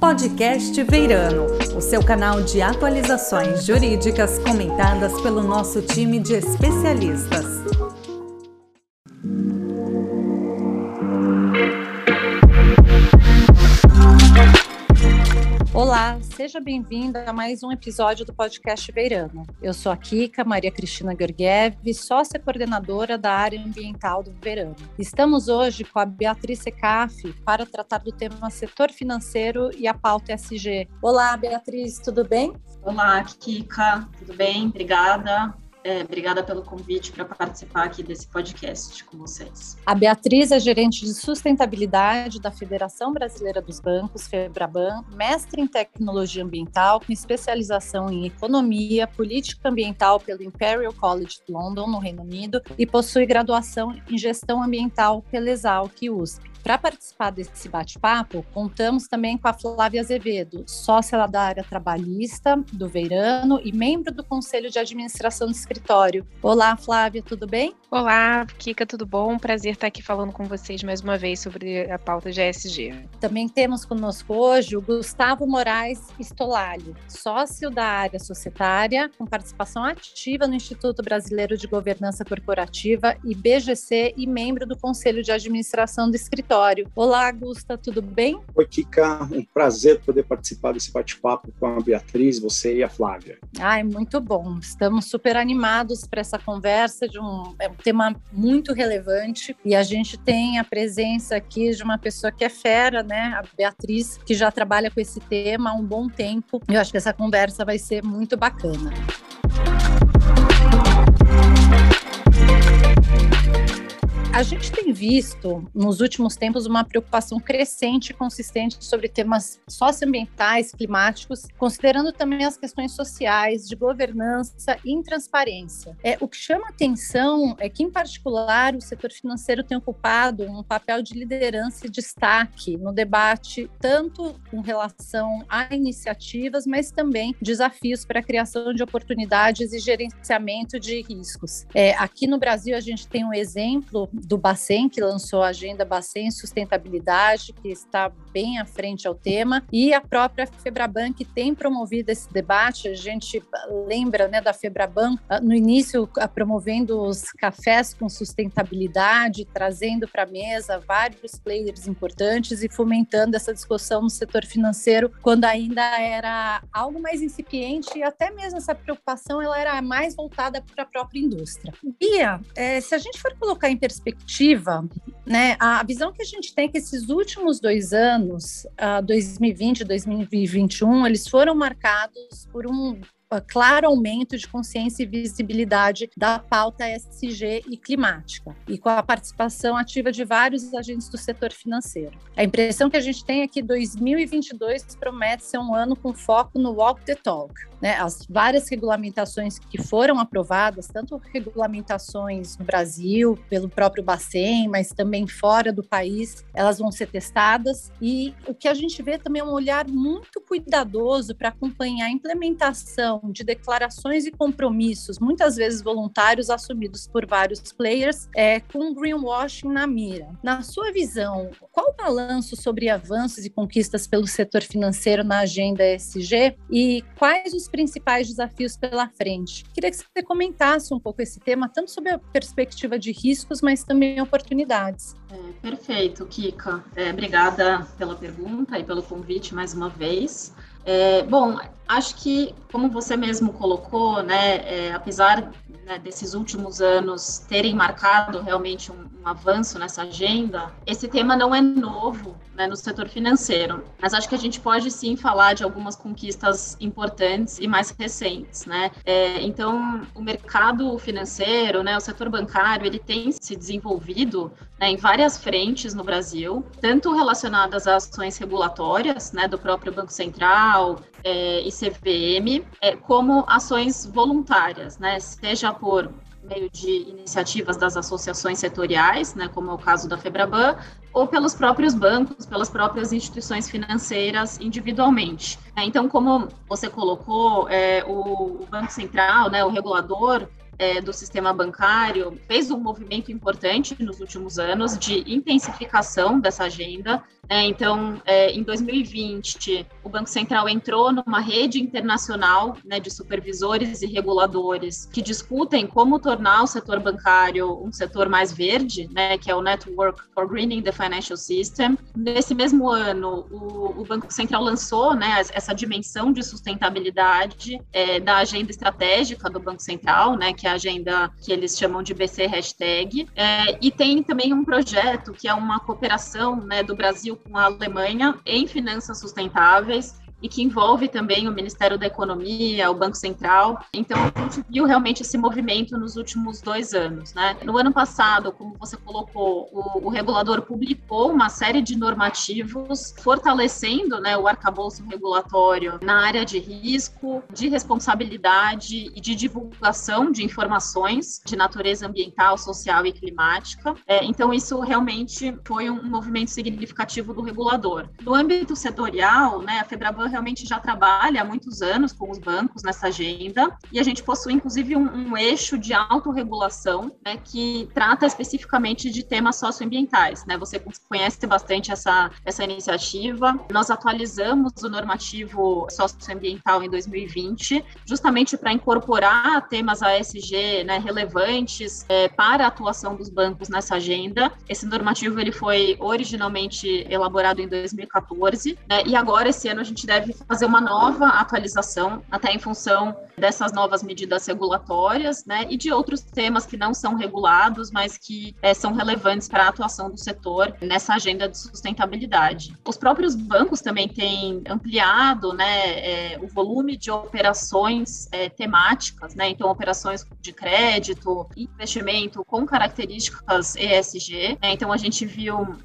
Podcast Veirano, o seu canal de atualizações jurídicas comentadas pelo nosso time de especialistas. Olá, seja bem-vindo a mais um episódio do podcast Veirano. Eu sou a Kika Maria Cristina Gergiev, sócia coordenadora da área ambiental do Veirano. Estamos hoje com a Beatriz Secaf para tratar do tema setor financeiro e a pauta SG. Olá, Beatriz, tudo bem? Olá, Kika, tudo bem? Obrigada. É, obrigada pelo convite para participar aqui desse podcast com vocês. A Beatriz é gerente de sustentabilidade da Federação Brasileira dos Bancos, FEBRABAN, mestre em tecnologia ambiental, com especialização em economia, política ambiental pelo Imperial College London, no Reino Unido, e possui graduação em gestão ambiental pela Exalc USP. Para participar desse bate-papo, contamos também com a Flávia Azevedo, sócia da área trabalhista do Veirano e membro do Conselho de Administração do escritório. Olá, Flávia, tudo bem? Olá, Kika, tudo bom? Prazer estar aqui falando com vocês mais uma vez sobre a pauta de ESG. Também temos conosco hoje o Gustavo Moraes Estolalho, sócio da área societária, com participação ativa no Instituto Brasileiro de Governança Corporativa e BGC e membro do Conselho de Administração do escritório escritório. Olá, Gusta, tudo bem? Oi, Kika, um prazer poder participar desse bate-papo com a Beatriz, você e a Flávia. Ai, muito bom. Estamos super animados para essa conversa de um, é um tema muito relevante e a gente tem a presença aqui de uma pessoa que é fera, né? A Beatriz, que já trabalha com esse tema há um bom tempo. Eu acho que essa conversa vai ser muito bacana. A gente tem visto nos últimos tempos uma preocupação crescente e consistente sobre temas socioambientais, climáticos, considerando também as questões sociais, de governança e transparência. É, o que chama atenção é que, em particular, o setor financeiro tem ocupado um papel de liderança e destaque no debate, tanto com relação a iniciativas, mas também desafios para a criação de oportunidades e gerenciamento de riscos. É, aqui no Brasil, a gente tem um exemplo do Bacen, que lançou a agenda Bacen Sustentabilidade, que está bem à frente ao tema, e a própria Febraban, que tem promovido esse debate. A gente lembra né, da Febraban, ah, no início, ah, promovendo os cafés com sustentabilidade, trazendo para a mesa vários players importantes e fomentando essa discussão no setor financeiro, quando ainda era algo mais incipiente e até mesmo essa preocupação ela era mais voltada para a própria indústria. Bia, é, se a gente for colocar em perspectiva, né, a visão que a gente tem é que esses últimos dois anos, uh, 2020 e 2021, eles foram marcados por um claro aumento de consciência e visibilidade da pauta SG e climática, e com a participação ativa de vários agentes do setor financeiro. A impressão que a gente tem é que 2022 promete ser um ano com foco no walk the talk, né, as várias regulamentações que foram aprovadas, tanto regulamentações no Brasil, pelo próprio Bacen, mas também fora do país, elas vão ser testadas. E o que a gente vê também é um olhar muito cuidadoso para acompanhar a implementação de declarações e compromissos, muitas vezes voluntários, assumidos por vários players, é, com greenwashing na mira. Na sua visão, qual o balanço sobre avanços e conquistas pelo setor financeiro na agenda ESG e quais os principais desafios pela frente. Queria que você comentasse um pouco esse tema, tanto sobre a perspectiva de riscos, mas também oportunidades. É, perfeito, Kika. É, obrigada pela pergunta e pelo convite mais uma vez. É, bom, acho que, como você mesmo colocou, né, é, apesar né, desses últimos anos terem marcado realmente um, um, avanço nessa agenda, esse tema não é novo né, no setor financeiro, mas acho que a gente pode sim falar de algumas conquistas importantes e mais recentes, né? É, então, o mercado financeiro, né, o setor bancário, ele tem se desenvolvido né, em várias frentes no Brasil, tanto relacionadas a ações regulatórias, né, do próprio Banco Central é, e CVM, é, como ações voluntárias, né, seja por meio de iniciativas das associações setoriais, né, como é o caso da Febraban, ou pelos próprios bancos, pelas próprias instituições financeiras individualmente. É, então, como você colocou, é, o, o Banco Central, né, o regulador, é, do sistema bancário fez um movimento importante nos últimos anos de intensificação dessa agenda. Né? Então, é, em 2020, o Banco Central entrou numa rede internacional né, de supervisores e reguladores que discutem como tornar o setor bancário um setor mais verde, né, que é o Network for Greening the Financial System. Nesse mesmo ano, o, o Banco Central lançou né, essa dimensão de sustentabilidade é, da agenda estratégica do Banco Central, né, que é a agenda que eles chamam de BC Hashtag, é, e tem também um projeto que é uma cooperação né, do Brasil com a Alemanha em finanças sustentáveis, e que envolve também o Ministério da Economia, o Banco Central. Então, a gente viu realmente esse movimento nos últimos dois anos. Né? No ano passado, como você colocou, o, o regulador publicou uma série de normativos fortalecendo né, o arcabouço regulatório na área de risco, de responsabilidade e de divulgação de informações de natureza ambiental, social e climática. É, então, isso realmente foi um movimento significativo do regulador. No âmbito setorial, né, a Febraban realmente já trabalha há muitos anos com os bancos nessa agenda e a gente possui, inclusive, um, um eixo de autorregulação né, que trata especificamente de temas socioambientais. Né? Você conhece bastante essa, essa iniciativa. Nós atualizamos o normativo socioambiental em 2020, justamente para incorporar temas ASG né, relevantes é, para a atuação dos bancos nessa agenda. Esse normativo ele foi originalmente elaborado em 2014 né, e agora esse ano a gente deve deve fazer uma nova atualização, até em função dessas novas medidas regulatórias, né, e de outros temas que não são regulados, mas que é, são relevantes para a atuação do setor nessa agenda de sustentabilidade. Os próprios bancos também têm ampliado, né, é, o volume de operações é, temáticas, né, então operações de crédito, investimento com características ESG. Né, então a gente viu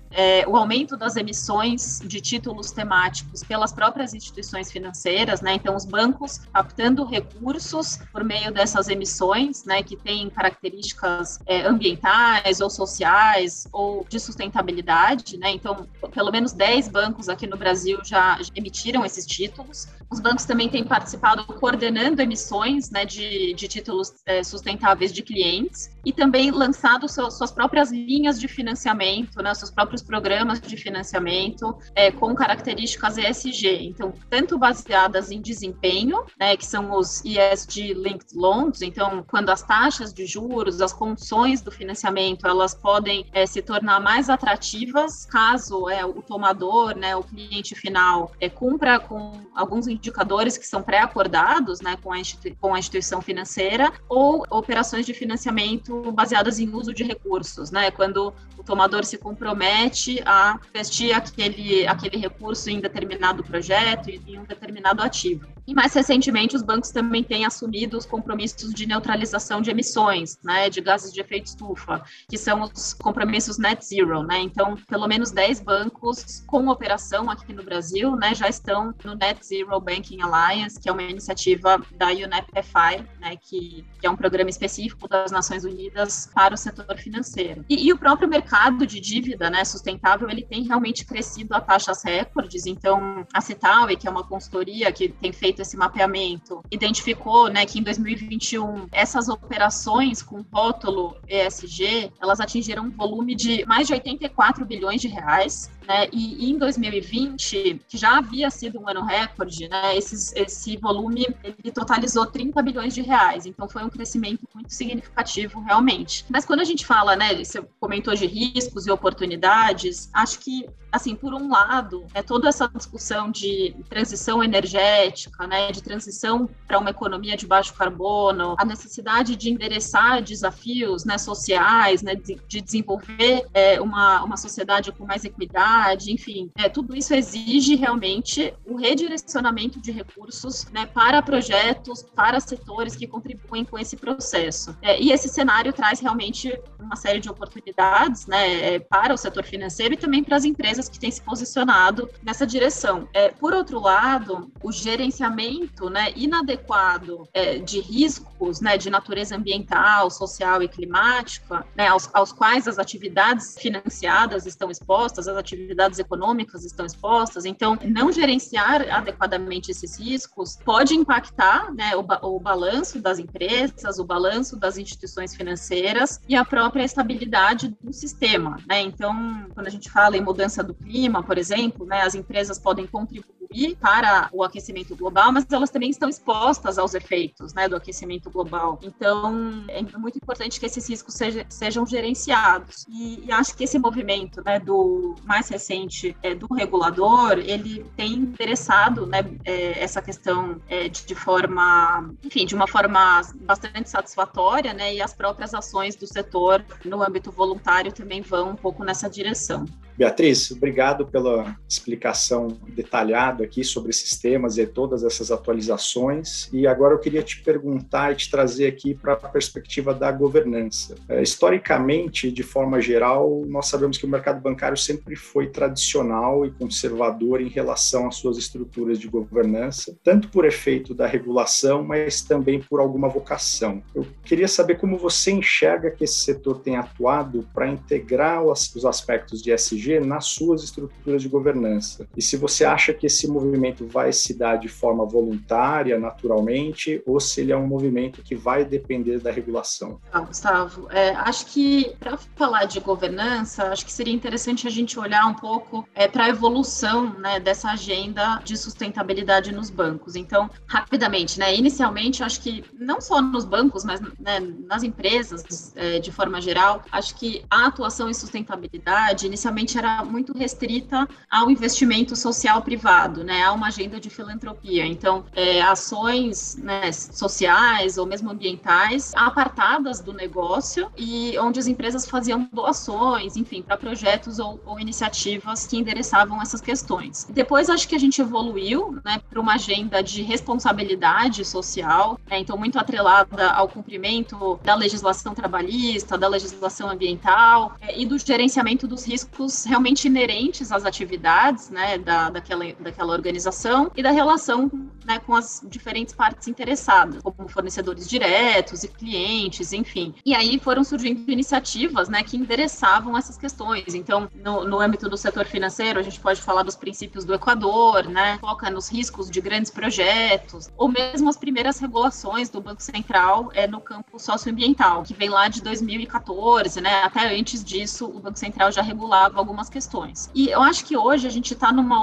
o aumento das emissões de títulos temáticos pelas próprias instituições financeiras, né? Então, os bancos captando recursos por meio dessas emissões, né? Que têm características é, ambientais ou sociais ou de sustentabilidade, né? Então, pelo menos 10 bancos aqui no Brasil já emitiram esses títulos. Os bancos também têm participado coordenando emissões, né? De, de títulos é, sustentáveis de clientes e também lançado seu, suas próprias linhas de financiamento, né? Seus próprios programas de financiamento é, com características ESG. Então, tanto baseadas em desempenho, né, que são os ESG linked loans, então quando as taxas de juros, as condições do financiamento, elas podem é, se tornar mais atrativas caso é, o tomador, né, o cliente final, é, cumpra com alguns indicadores que são pré-acordados, né, com a, com a instituição financeira, ou operações de financiamento baseadas em uso de recursos, né, quando o tomador se compromete a investir aquele, aquele recurso em determinado projeto em um determinado ativo. E mais recentemente, os bancos também têm assumido os compromissos de neutralização de emissões, né, de gases de efeito estufa, que são os compromissos net zero, né? Então, pelo menos 10 bancos com operação aqui no Brasil, né, já estão no Net Zero Banking Alliance, que é uma iniciativa da UNEP-FI, né, que, que, é um programa específico das Nações Unidas para o setor financeiro. E, e o próprio mercado de dívida, né, sustentável, ele tem realmente crescido a taxas recordes. Então, a Cital, que é uma consultoria que tem feito esse mapeamento, identificou né, que em 2021 essas operações com rótulo ESG, elas atingiram um volume de mais de 84 bilhões de reais, né? E, em 2020, que já havia sido um ano recorde, né? Esses, esse volume ele totalizou 30 bilhões de reais. Então foi um crescimento muito significativo, realmente. Mas quando a gente fala, né? Você comentou de riscos e oportunidades. Acho que, assim, por um lado, é toda essa discussão de transição energética, né? De transição para uma economia de baixo carbono, a necessidade de endereçar desafios, né? Sociais, né? De, de desenvolver é, uma, uma sociedade com mais equidade enfim, é, tudo isso exige realmente o redirecionamento de recursos né, para projetos, para setores que contribuem com esse processo. É, e esse cenário traz realmente uma série de oportunidades né, é, para o setor financeiro e também para as empresas que têm se posicionado nessa direção. É, por outro lado, o gerenciamento né, inadequado é, de riscos né, de natureza ambiental, social e climática, né, aos, aos quais as atividades financiadas estão expostas, as atividades atividades econômicas estão expostas. Então, não gerenciar adequadamente esses riscos pode impactar né, o, o balanço das empresas, o balanço das instituições financeiras e a própria estabilidade do sistema. Né? Então, quando a gente fala em mudança do clima, por exemplo, né, as empresas podem contribuir para o aquecimento global, mas elas também estão expostas aos efeitos né, do aquecimento global. Então, é muito importante que esses riscos seja, sejam gerenciados. E, e, acho que esse movimento né, do mais recente é, do regulador, ele tem interessado né, é, essa questão é, de, de, forma, enfim, de uma forma bastante satisfatória, né, e as próprias ações do setor no âmbito voluntário também vão um pouco nessa direção. Beatriz, obrigado pela explicação detalhada aqui sobre esses temas e todas essas atualizações. E agora eu queria te perguntar e te trazer aqui para a perspectiva da governança. É, historicamente, de forma geral, nós sabemos que o mercado bancário sempre foi tradicional e conservador em relação às suas estruturas de governança, tanto por efeito da regulação, mas também por alguma vocação. Eu queria saber como você enxerga que esse setor tem atuado para integrar os aspectos de SG nas suas estruturas de governança. E se você acha que esse movimento vai se dar de forma voluntária, naturalmente, ou se ele é um movimento que vai depender da regulação. Ah, Gustavo, é, acho que para falar de governança, acho que seria interessante a gente olhar um pouco é, para a evolução né, dessa agenda de sustentabilidade nos bancos. Então, rapidamente, né, inicialmente, acho que não só nos bancos, mas né, nas empresas é, de forma geral, acho que a atuação em sustentabilidade inicialmente era muito restrita ao investimento social privado, né, a uma agenda de filantropia. Então, é, ações né, sociais ou mesmo ambientais apartadas do negócio e onde as empresas faziam doações, enfim, para projetos ou, ou, iniciativas que endereçavam essas questões. Depois, acho que a gente evoluiu né, para uma agenda de responsabilidade social, né, então muito atrelada ao cumprimento da legislação trabalhista, da legislação ambiental é, e do gerenciamento dos riscos realmente inerentes às atividades né, da, daquela, daquela organização e da relação né, com as diferentes partes interessadas, como fornecedores diretos e clientes, enfim. E aí foram surgindo iniciativas né, que endereçavam essas questões. Então, no, no âmbito do setor financeiro, a gente pode falar dos princípios do Equador, né, foca nos riscos de grandes projetos, ou mesmo as primeiras regulações do Banco Central é, no campo socioambiental, que vem lá de 2014, né, até antes disso o Banco Central já regulava algumas questões. E eu acho que hoje a gente está num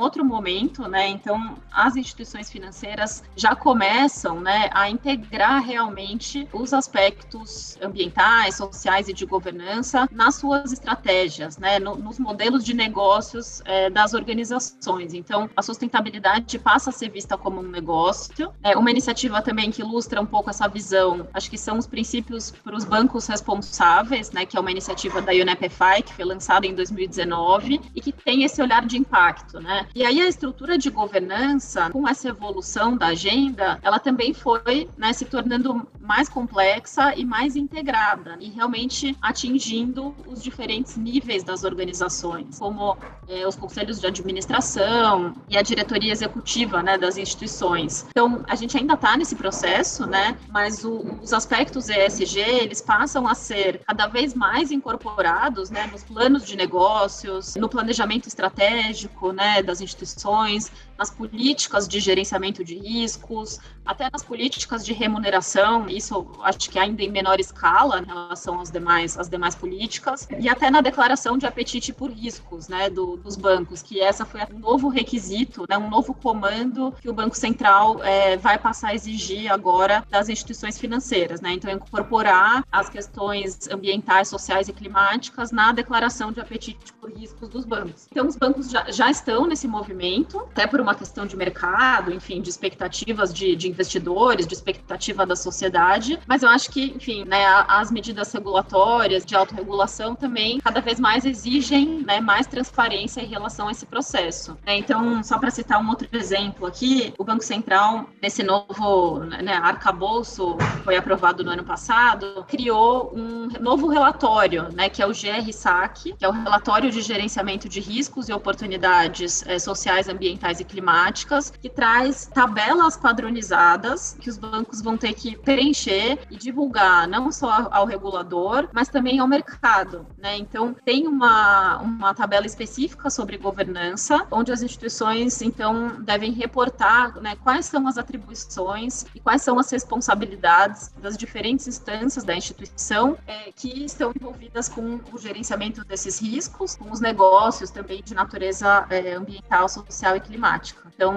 outro momento, né? Então, as instituições financeiras já começam, né, a integrar realmente os aspectos ambientais, sociais e de governança nas suas estratégias, né, no, nos modelos de negócios é, das organizações. Então, a sustentabilidade passa a ser vista como um negócio. É, uma iniciativa também que ilustra um pouco essa visão, acho que são os princípios para os bancos responsáveis, né, que é uma iniciativa da UNEP-FI, que foi lançada em 2019 e que tem esse olhar de impacto, né? E aí a estrutura de governança, com essa evolução da agenda, ela também foi né, se tornando mais complexa e mais integrada e realmente atingindo os diferentes níveis das organizações, como é, os conselhos de administração e a diretoria executiva, né, das instituições. Então a gente ainda está nesse processo, né? Mas o, os aspectos ESG eles passam a ser cada vez mais incorporados, né, nos planos de negócio negócios, no planejamento estratégico né, das instituições, nas políticas de gerenciamento de riscos, até nas políticas de remuneração, isso acho que ainda em menor escala em relação demais, às demais políticas, e até na declaração de apetite por riscos né, do, dos bancos, que essa foi um novo requisito, né, um novo comando que o Banco Central é, vai passar a exigir agora das instituições financeiras. Né? Então, incorporar as questões ambientais, sociais e climáticas na declaração de apetite por riscos dos bancos. Então, os bancos já, já estão nesse movimento, até por uma questão de mercado, enfim, de expectativas de, de investidores, de expectativa da sociedade, mas eu acho que, enfim, né, as medidas regulatórias de autorregulação também cada vez mais exigem né, mais transparência em relação a esse processo. Né? Então, só para citar um outro exemplo aqui, o Banco Central, nesse novo né, arcabouço que foi aprovado no ano passado, criou um novo relatório, né, que é o GR-SAC, que é o relatório de gerenciamento de riscos e oportunidades é, sociais, ambientais e climáticas, que traz traz tabelas padronizadas que os bancos vão ter que preencher e divulgar não só ao regulador, mas também ao mercado. Né? Então, tem uma, uma tabela específica sobre governança, onde as instituições, então, devem reportar né, quais são as atribuições e quais são as responsabilidades das diferentes instâncias da instituição é, que estão envolvidas com o gerenciamento desses riscos, com os negócios também de natureza é, ambiental, social e climática. Então,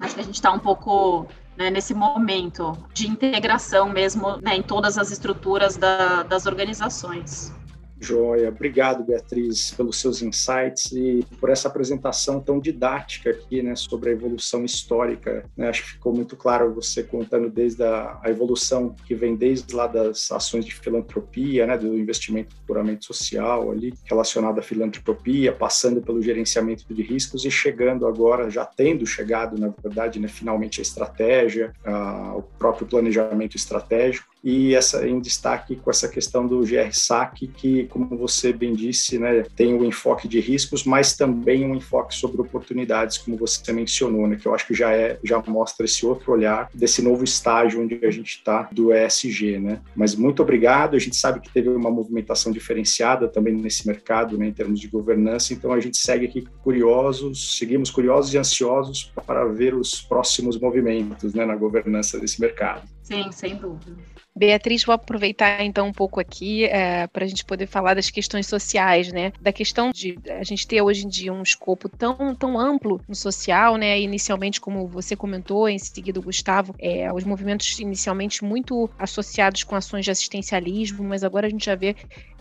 acho que a gente está um pouco né, nesse momento de integração mesmo né, em todas as estruturas da, das organizações. Joia, obrigado Beatriz pelos seus insights e por essa apresentação tão didática aqui, né, sobre a evolução histórica. Né? Acho que ficou muito claro você contando desde a, a, evolução que vem desde lá das ações de filantropia, né, do investimento puramente social ali relacionado à filantropia, passando pelo gerenciamento de riscos e chegando agora, já tendo chegado, na verdade, né, finalmente a estratégia, a, o próprio planejamento estratégico e essa em destaque com essa questão do GR-SAC, que, como você bem disse, né, tem um enfoque de riscos, mas também um enfoque sobre oportunidades, como você mencionou, né, que eu acho que já é já mostra esse outro olhar desse novo estágio onde a gente está do ESG, né? Mas muito obrigado. A gente sabe que teve uma movimentação diferenciada também nesse mercado, né, em termos de governança. Então a gente segue aqui curiosos, seguimos curiosos e ansiosos para ver os próximos movimentos, né, na governança desse mercado. Sim, sem dúvida. Beatriz, vou aproveitar então um pouco aqui é, para a gente poder falar das questões sociais, né? Da questão de a gente ter hoje em dia um escopo tão, tão amplo no social, né? Inicialmente, como você comentou, em seguida o Gustavo, é, os movimentos inicialmente muito associados com ações de assistencialismo, mas agora a gente já vê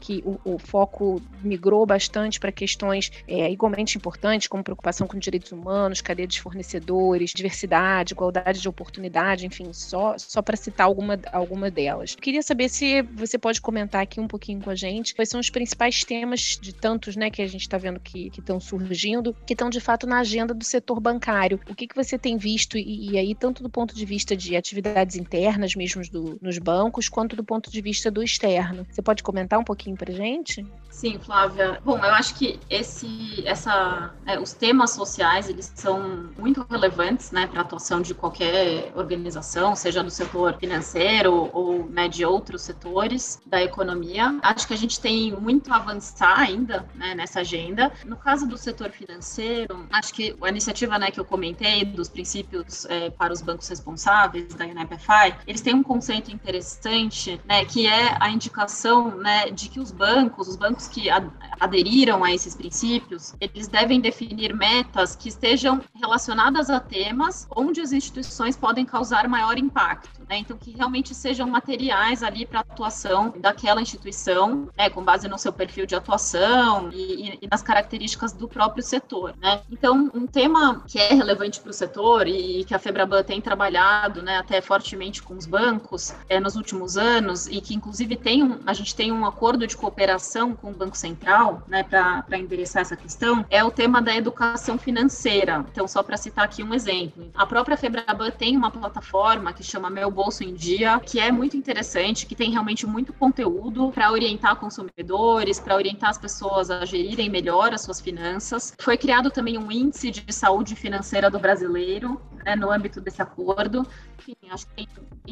que o, o foco migrou bastante para questões é, igualmente importantes, como preocupação com direitos humanos, cadeia de fornecedores, diversidade, igualdade de oportunidade, enfim, só, só para citar alguma, alguma delas. Queria saber se você pode comentar aqui um pouquinho com a gente quais são os principais temas de tantos né, que a gente está vendo que estão surgindo, que estão de fato na agenda do setor bancário. O que, que você tem visto, e, e aí, tanto do ponto de vista de atividades internas mesmo do, nos bancos, quanto do ponto de vista do externo? Você pode comentar um pouquinho para gente? Sim, Flávia. Bom, eu acho que esse, essa, é, os temas sociais eles são muito relevantes, né, para a atuação de qualquer organização, seja do setor financeiro ou né, de outros setores da economia. Acho que a gente tem muito a avançar ainda né, nessa agenda. No caso do setor financeiro, acho que a iniciativa, né, que eu comentei dos princípios é, para os bancos responsáveis da UNEPFI, eles têm um conceito interessante, né, que é a indicação, né, de que os bancos, os bancos que aderiram a esses princípios, eles devem definir metas que estejam relacionadas a temas onde as instituições podem causar maior impacto, né? Então, que realmente sejam materiais ali para atuação daquela instituição, né? Com base no seu perfil de atuação e, e nas características do próprio setor, né? Então, um tema que é relevante para o setor e que a Febraban tem trabalhado, né, até fortemente com os bancos é, nos últimos anos e que, inclusive, tem um, a gente tem um acordo de cooperação com o Banco Central, né, para endereçar essa questão, é o tema da educação financeira. Então, só para citar aqui um exemplo, a própria Febraban tem uma plataforma que chama Meu Bolso em Dia, que é muito interessante, que tem realmente muito conteúdo para orientar consumidores, para orientar as pessoas a gerirem melhor as suas finanças. Foi criado também um índice de saúde financeira do brasileiro, né, no âmbito desse acordo. Enfim, acho que tem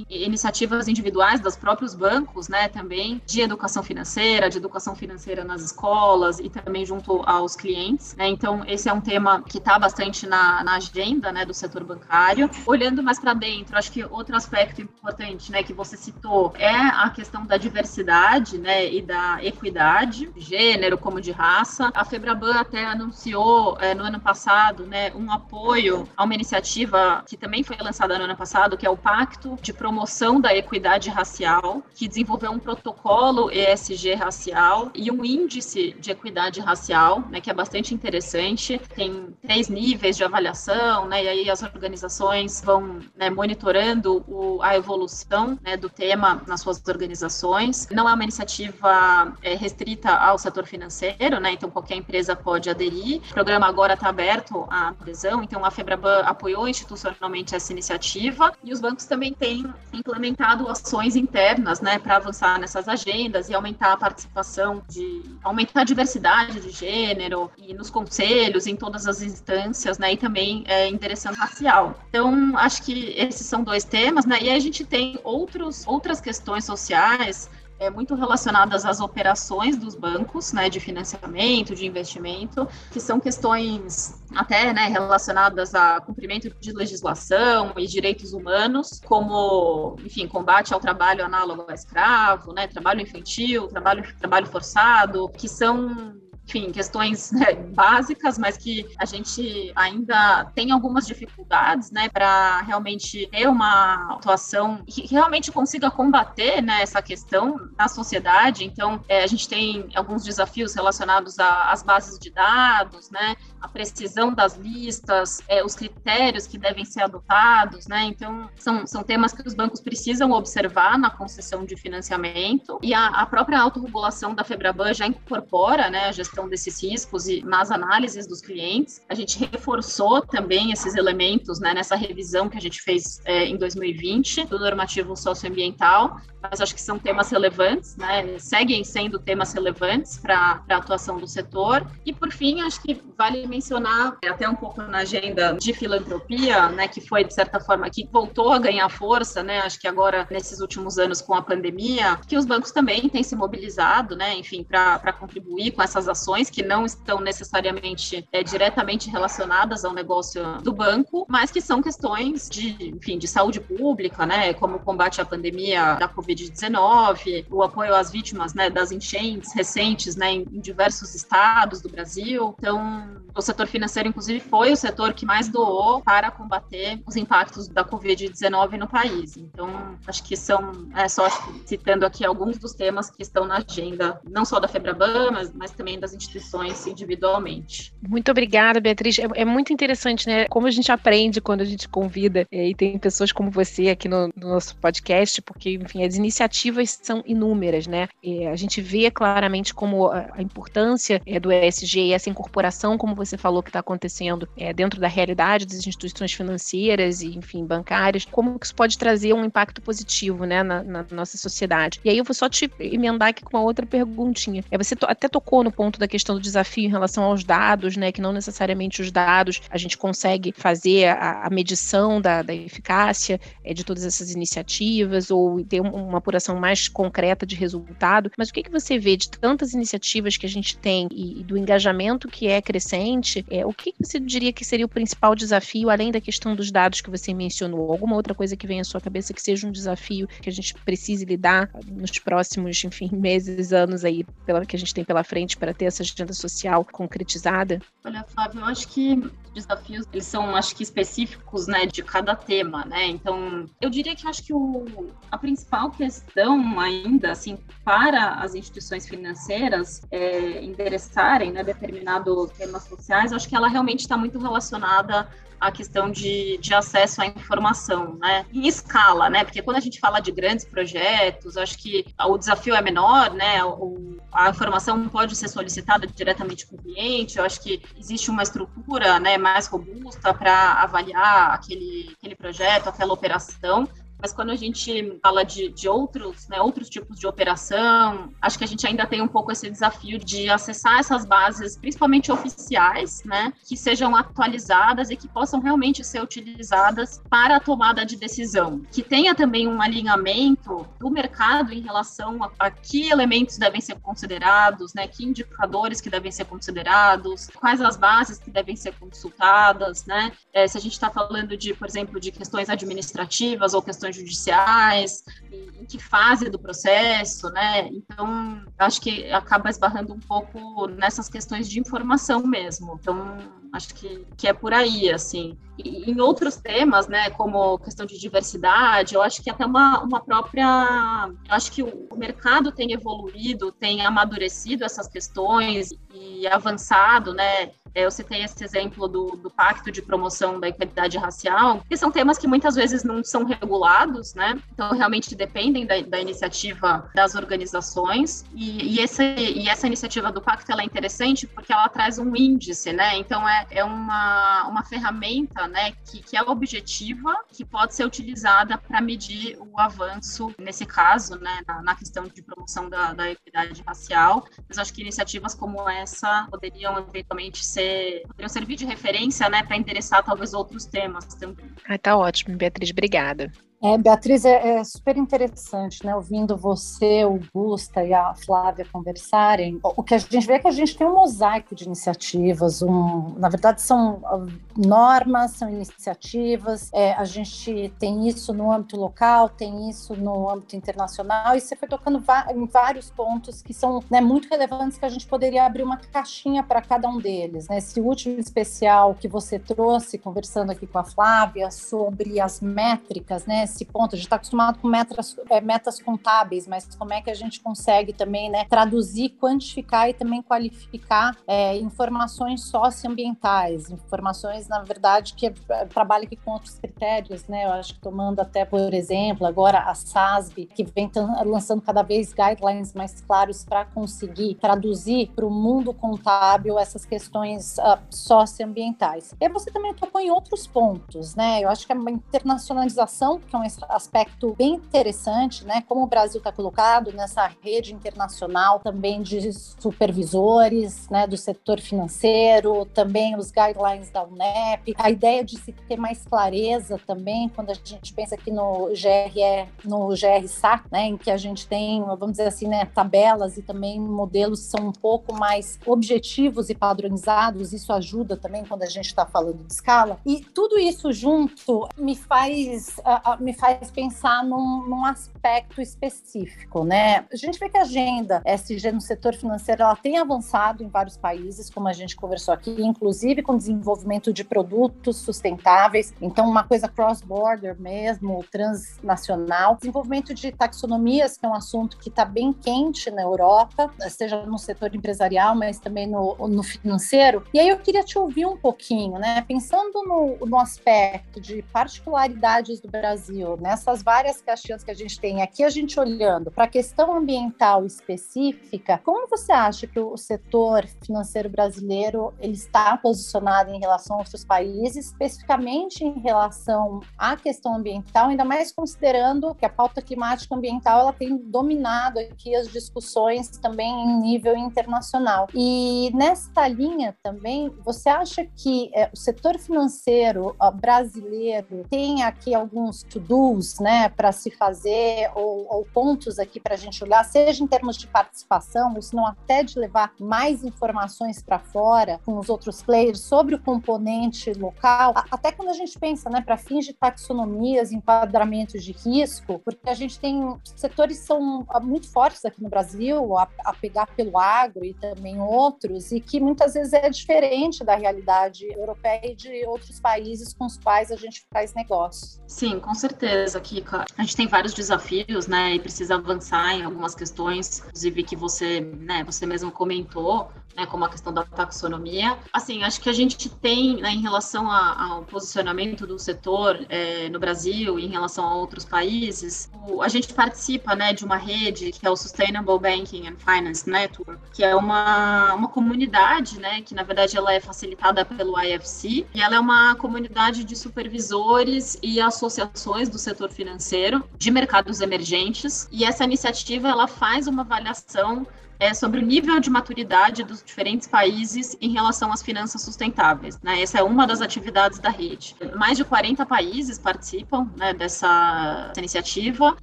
iniciativas individuais dos próprios bancos, né, também de educação financeira, de educação financeira nas escolas e também junto aos clientes. Né? Então, esse é um tema que está bastante na, na, agenda, né, do setor bancário. Olhando mais para dentro, acho que outro aspecto importante, né, que você citou é a questão da diversidade, né, e da equidade, de gênero como de raça. A Febraban até anunciou é, no ano passado, né, um apoio a uma iniciativa que também foi lançada no ano passado, que é o Pacto de Promoção da Equidade Racial, que desenvolveu um protocolo ESG racial e um índice de equidade racial, né, que é bastante interessante. Tem três níveis de avaliação, né, e aí as organizações vão né, monitorando o, a evolução né, do tema nas suas organizações. Não é uma iniciativa é, restrita ao setor financeiro, né, então qualquer empresa pode aderir. O programa agora está aberto à adesão, então a FEBRABAN apoiou institucionalmente essa iniciativa e os bancos também têm implementado ações internas, né, para avançar nessas agendas e aumentar a participação de aumentar a diversidade de gênero e nos conselhos, em todas as instâncias, né, e também é, endereçando racial. Então, acho que esses são dois temas, né, e aí a gente tem outros, outras questões sociais é, muito relacionadas às operações dos bancos, né, de financiamento, de investimento, que são questões até né, relacionadas a cumprimento de legislação e direitos humanos, como, enfim, combate ao trabalho análogo ao escravo, né, trabalho infantil, trabalho, trabalho forçado, que são enfim, questões né, básicas, mas que a gente ainda tem algumas dificuldades, né, para realmente ter uma atuação que realmente consiga combater, né, essa questão na sociedade. Então, é, a gente tem alguns desafios relacionados às bases de dados, né, a precisão das listas, é, os critérios que devem ser adotados, né. Então, são, são temas que os bancos precisam observar na concessão de financiamento e a, a própria autorregulação da Febraban já incorpora, né, a gestão gestão desses riscos e nas análises dos clientes. A gente reforçou também esses elementos né, nessa revisão que a gente fez é, em 2020 do normativo socioambiental, mas acho que são temas relevantes, né, seguem sendo temas relevantes para a atuação do setor. E, por fim, acho que vale mencionar, é, até um pouco na agenda de filantropia, né, que foi, de certa forma, que voltou a ganhar força, né, acho que agora, nesses últimos anos com a pandemia, que os bancos também têm se mobilizado, né, enfim, para contribuir com essas ações que não estão necessariamente é, diretamente relacionadas ao negócio do banco, mas que são questões de, enfim, de saúde pública, né, como o combate à pandemia da Covid-19, o apoio às vítimas, né, das enchentes recentes, né, em diversos estados do Brasil. Então, o setor financeiro, inclusive, foi o setor que mais doou para combater os impactos da Covid-19 no país. Então, acho que são, é, só citando aqui alguns dos temas que estão na agenda, não só da FEBRABAN, mas, mas também das instituições individualmente. Muito obrigada, Beatriz. É, é, muito interessante, né? Como a gente aprende quando a gente convida é, e tem pessoas como você aqui no, no, nosso podcast, porque, enfim, as iniciativas são inúmeras, né? E a gente vê claramente como a, a importância é, do ESG e essa incorporação, como você falou, que está acontecendo é, dentro da realidade das instituições financeiras e, enfim, bancárias, como que isso pode trazer um impacto positivo, né, na, na nossa sociedade. E aí eu vou só te emendar aqui com uma outra perguntinha. É, você to até tocou no ponto da questão do desafio em relação aos dados, né? Que não necessariamente os dados a gente consegue fazer a, a medição da, da eficácia é, de todas essas iniciativas ou ter uma apuração mais concreta de resultado. Mas o que, que você vê de tantas iniciativas que a gente tem e, e do engajamento que é crescente? É, o que, você diria que seria o principal desafio, além da questão dos dados que você mencionou? Alguma outra coisa que vem à sua cabeça que seja um desafio que a gente precise lidar nos próximos, enfim, meses, anos aí, pela, que a gente tem pela frente para ter essa agenda social concretizada? Olha, Flávio, eu acho que desafios, eles são, acho que, específicos, né, de cada tema, né? Então, eu diria que acho que o, a principal questão ainda, assim, para as instituições financeiras é, endereçarem, né, determinados temas sociais, acho que ela realmente está muito relacionada a questão de, de acesso à informação, né? Em escala, né? Porque quando a gente fala de grandes projetos, acho que o desafio é menor, né? O, a informação pode ser solicitada diretamente com o cliente, eu acho que existe uma estrutura né, mais robusta para avaliar aquele, aquele projeto, aquela operação, mas quando a gente fala de, de outros, né, outros tipos de operação, acho que a gente ainda tem um pouco esse desafio de acessar essas bases, principalmente oficiais, né, que sejam atualizadas e que possam realmente ser utilizadas para a tomada de decisão, que tenha também um alinhamento do mercado em relação a, a que elementos devem ser considerados, né, que indicadores que devem ser considerados, quais as bases que devem ser consultadas, né, é, se a gente está falando de, por exemplo, de questões administrativas ou questões judiciais, em que fase do processo, né? Então, acho que acaba esbarrando um pouco nessas questões de informação mesmo. Então, acho que, que é por aí, assim. E, em outros temas, né, como questão de diversidade, eu acho que até uma, uma própria... Eu acho que o, o mercado tem evoluído, tem amadurecido essas questões e avançado, né? Eu citei esse exemplo do, do Pacto de Promoção da Equidade Racial, que são temas que muitas vezes não são regulados, né? Então, realmente dependem da, da iniciativa das organizações. E, e, essa, e essa iniciativa do Pacto ela é interessante porque ela traz um índice, né? Então, é é uma, uma ferramenta, né, que, que é objetiva, que pode ser utilizada para medir o avanço, nesse caso, né, na, na questão de promoção da, da, equidade racial. Mas acho que iniciativas como essa poderiam eventualmente ser, poderiam servir de referência, né, para endereçar talvez outros temas também. Ah, tá ótimo, Beatriz, obrigada. É, Beatriz, é, é, super interessante, né? Ouvindo você, o Gusta e a Flávia conversarem, o que a gente vê é que a gente tem um mosaico de iniciativas, um, na verdade são ah, normas, são iniciativas, é, a gente tem isso no âmbito local, tem isso no âmbito internacional, e você foi tocando em vários pontos que são né, muito relevantes que a gente poderia abrir uma caixinha para cada um deles. Né? Esse último especial que você trouxe, conversando aqui com a Flávia, sobre as métricas, né? Esse ponto. A gente está acostumado com metas, é, metas contábeis, mas como é que a gente consegue também né, traduzir, quantificar e também qualificar é, informações socioambientais, informações, na verdade, que é, trabalha aqui com outros critérios, né? Eu acho que tomando até, por exemplo, agora a SASB, que vem lançando cada vez guidelines mais claros para conseguir traduzir para o mundo contábil essas questões uh, socioambientais. E você também tocou em outros pontos, né? Eu acho que a internacionalização, que é um um aspecto bem interessante, né? Como o Brasil está colocado nessa rede internacional também de supervisores, né? Do setor financeiro, também os guidelines da UNEP, a ideia de se ter mais clareza também quando a gente pensa aqui no GRE, no GRSAC, né? Em que a gente tem, vamos dizer assim, né? Tabelas e também modelos são um pouco mais objetivos e padronizados. Isso ajuda também quando a gente está falando de escala. E tudo isso junto me faz, uh, uh, me faz pensar num, num, aspecto específico, né? A gente vê que a agenda SG no setor financeiro ela tem avançado em vários países, como a gente conversou aqui, inclusive com desenvolvimento de produtos sustentáveis. Então, uma coisa cross-border mesmo, transnacional. Desenvolvimento de taxonomias, que é um assunto que está bem quente na Europa, seja no setor empresarial, mas também no, no financeiro. E aí eu queria te ouvir um pouquinho, né? Pensando no, no aspecto de particularidades do Brasil, nessas várias caixinhas que a gente tem aqui, a gente olhando para a questão ambiental específica, como você acha que o setor financeiro brasileiro ele está posicionado em relação a outros países, especificamente em relação à questão ambiental, ainda mais considerando que a pauta climática ambiental ela tem dominado aqui as discussões também em nível internacional. E nesta linha também, você acha que é, o setor financeiro ó, brasileiro tem aqui alguns to-do tools né, para se fazer, ou, ou pontos aqui para a gente olhar, seja em termos de participação, ou se não até de levar mais informações para fora com os outros players sobre o componente local, até quando a gente pensa né, para fins de taxonomias, enquadramentos de risco, porque a gente tem setores que são ah, muito fortes aqui no Brasil, a, a pegar pelo agro e também outros, e que muitas vezes é diferente da realidade europeia e de outros países com os quais a gente faz negócios. Sim, com certeza certeza, Kika. A gente tem vários desafios, né, e precisa avançar em algumas questões, inclusive que você, né, você mesmo comentou, né, como a questão da taxonomia. Assim, acho que a gente tem, né, em relação a, ao posicionamento do setor é, no Brasil, em relação a outros países, o, a gente participa, né, de uma rede que é o Sustainable Banking and Finance Network, que é uma, uma comunidade, né, que na verdade ela é facilitada pelo IFC, e ela é uma comunidade de supervisores e associações do setor financeiro de mercados emergentes, e essa iniciativa ela faz uma avaliação é sobre o nível de maturidade dos diferentes países em relação às finanças sustentáveis. Né? Essa é uma das atividades da rede. Mais de 40 países participam né, dessa, iniciativa,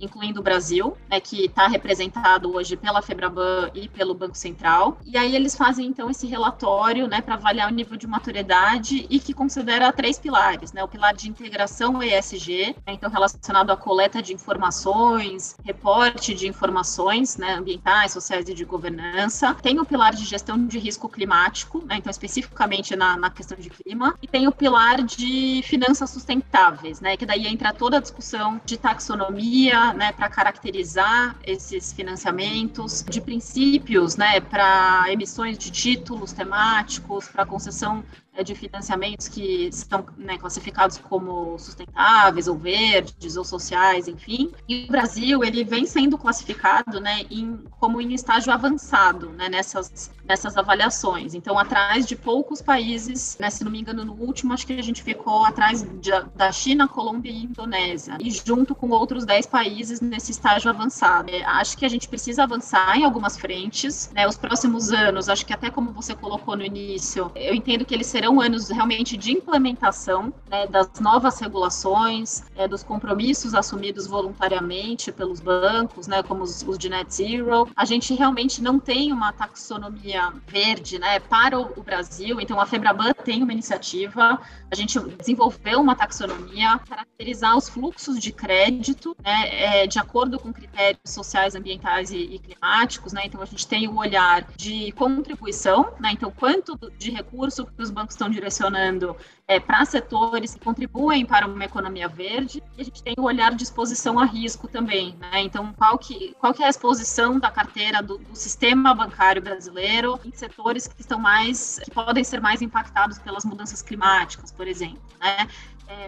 incluindo o Brasil, né, que está representado hoje pela Febraban e pelo Banco Central. E aí eles fazem então esse relatório né, para avaliar o nível de maturidade e que considera três pilares: né? o pilar de integração ESG, né, então relacionado à coleta de informações, reporte de informações ambientais, sociais e de governança governança, tem o pilar de gestão de risco climático, né, então especificamente na, na, questão de clima, e tem o pilar de finanças sustentáveis, né, que daí entra toda a discussão de taxonomia, né, para caracterizar esses financiamentos, de princípios, né, para emissões de títulos temáticos, para concessão de financiamentos que estão né, classificados como sustentáveis ou verdes ou sociais, enfim. E o Brasil ele vem sendo classificado, né, em, como em estágio avançado, né, nessas nessas avaliações. Então, atrás de poucos países, né, se não me engano, no último acho que a gente ficou atrás de, da China, Colômbia e Indonésia, e junto com outros 10 países nesse estágio avançado. É, acho que a gente precisa avançar em algumas frentes. Né, os próximos anos, acho que até como você colocou no início, eu entendo que eles serão anos realmente de implementação né, das novas regulações, é, dos compromissos assumidos voluntariamente pelos bancos, né, como os, os de net zero. A gente realmente não tem uma taxonomia verde né, para o, Brasil. Então, a FEBRABAN tem uma iniciativa, a gente desenvolveu uma taxonomia, caracterizar os fluxos de crédito né, é, de acordo com critérios sociais, ambientais e, e, climáticos. Né? Então, a gente tem o olhar de contribuição, né? então, quanto de recurso que os bancos estão direcionando é, para setores que contribuem para uma economia verde, e a gente tem o olhar de exposição a risco também. Né? Então, qual que, qual que é a exposição da carteira do, do sistema bancário brasileiro em setores que estão mais, que podem ser mais impactados pelas mudanças climáticas, por exemplo, né?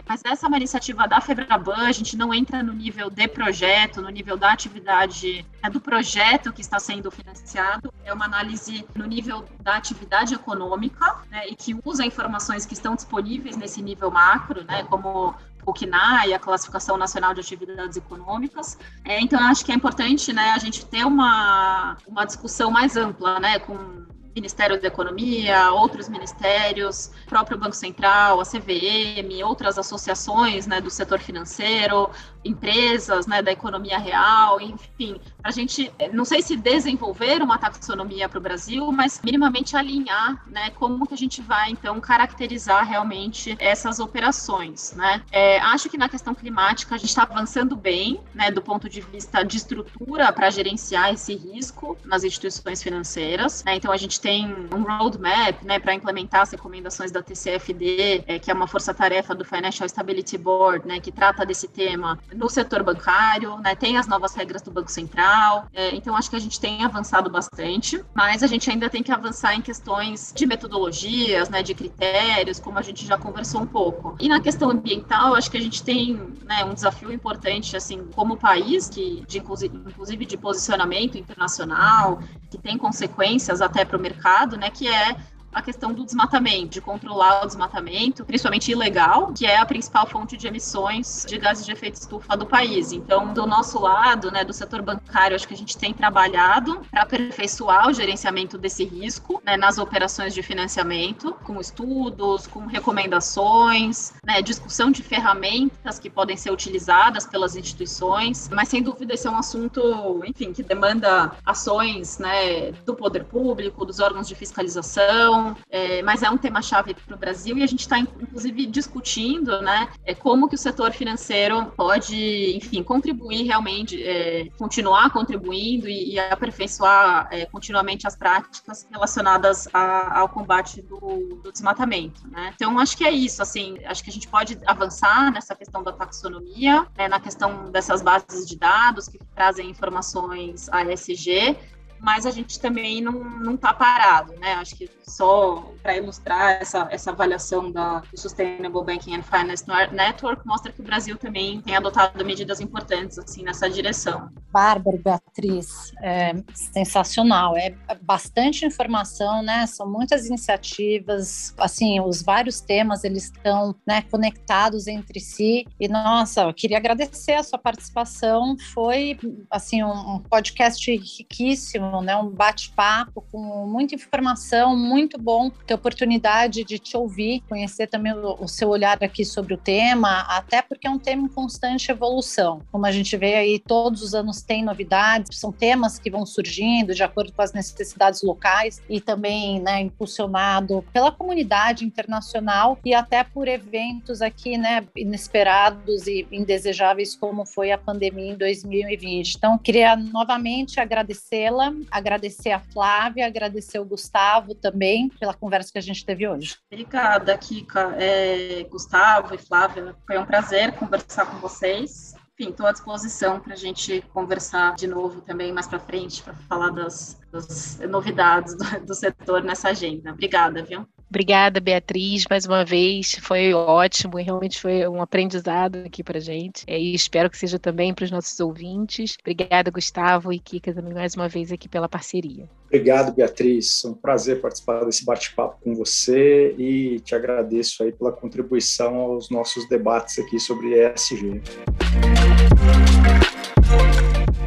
Mas essa é uma iniciativa da Febraban, a gente não entra no nível de projeto, no nível da atividade, é do projeto que está sendo financiado, é uma análise no nível da atividade econômica, né, e que usa informações que estão disponíveis nesse nível macro, né, como o CNAE, a Classificação Nacional de Atividades Econômicas. É, então, acho que é importante né, a gente ter uma, uma discussão mais ampla, né, com Ministério da Economia, outros ministérios, próprio Banco Central, a CVM, outras associações né, do setor financeiro, empresas né, da economia real, enfim, a gente, não sei se desenvolver uma taxonomia para o Brasil, mas minimamente alinhar né, como que a gente vai, então, caracterizar realmente essas operações. Né? É, acho que na questão climática a gente está avançando bem, né, do ponto de vista de estrutura para gerenciar esse risco nas instituições financeiras. Né? Então, a gente tem um roadmap né, para implementar as recomendações da TCFD, é, que é uma força-tarefa do Financial Stability Board, né, que trata desse tema no setor bancário, né, tem as novas regras do Banco Central, é, então acho que a gente tem avançado bastante, mas a gente ainda tem que avançar em questões de metodologias, né, de critérios, como a gente já conversou um pouco. E na questão ambiental, acho que a gente tem né, um desafio importante, assim, como país, que de, inclusive de posicionamento internacional, que tem consequências até para o mercado, né, que é a questão do desmatamento, de controlar o desmatamento, principalmente ilegal, que é a principal fonte de emissões de gases de efeito estufa do país. Então, do nosso lado, né, do setor bancário, acho que a gente tem trabalhado para aperfeiçoar o gerenciamento desse risco né, nas operações de financiamento, com estudos, com recomendações, né, discussão de ferramentas que podem ser utilizadas pelas instituições, mas sem dúvida esse é um assunto, enfim, que demanda ações né, do poder público, dos órgãos de fiscalização, é, mas é um tema-chave para o Brasil e a gente está, inclusive, discutindo né, é, como que o setor financeiro pode, enfim, contribuir realmente, é, continuar contribuindo e, e aperfeiçoar é, continuamente as práticas relacionadas a, ao combate do, do desmatamento. Né? Então, acho que é isso, assim, acho que a gente pode avançar nessa questão da taxonomia, né, na questão dessas bases de dados que trazem informações ASG, mas a gente também não está parado, né? Acho que só para ilustrar essa, essa avaliação da, do Sustainable Banking and Finance Network mostra que o Brasil também tem adotado medidas importantes assim nessa direção. Bárbara, Beatriz, é sensacional, é bastante informação, né? São muitas iniciativas, assim, os vários temas eles estão né, conectados entre si e nossa, eu queria agradecer a sua participação, foi assim um, um podcast riquíssimo né? Um bate-papo com muita informação, muito bom ter oportunidade de te ouvir, conhecer também o, o, seu olhar aqui sobre o tema, até porque é um tema em constante evolução. Como a gente vê aí, todos os anos tem novidades, são temas que vão surgindo de acordo com as necessidades locais e também, né, impulsionado pela comunidade internacional e até por eventos aqui, né, inesperados e indesejáveis como foi a pandemia em 2020. Então, queria novamente agradecê-la agradecer a Flávia, agradecer o Gustavo também pela conversa que a gente teve hoje. Obrigada, Kika. É, Gustavo e Flávia, foi um prazer conversar com vocês. Enfim, estou à disposição para a gente conversar de novo também mais para frente, para falar das, das novidades do, do setor nessa agenda. Obrigada, viu? Obrigada, Beatriz, mais uma vez. Foi ótimo e realmente foi um aprendizado aqui para gente. É, e espero que seja também para os nossos ouvintes. Obrigada, Gustavo e Kika, também mais uma vez aqui pela parceria. Obrigado, Beatriz. É um prazer participar desse bate-papo com você e te agradeço aí pela contribuição aos nossos debates aqui sobre ESG.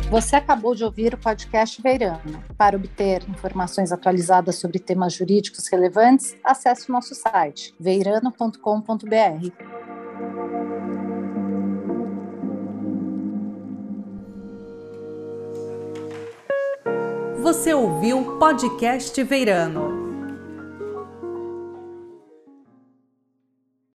Você acabou de ouvir o podcast Veirano. Para obter informações atualizadas sobre temas jurídicos relevantes, acesse o nosso site veirano.com.br. Você ouviu o podcast Veirano.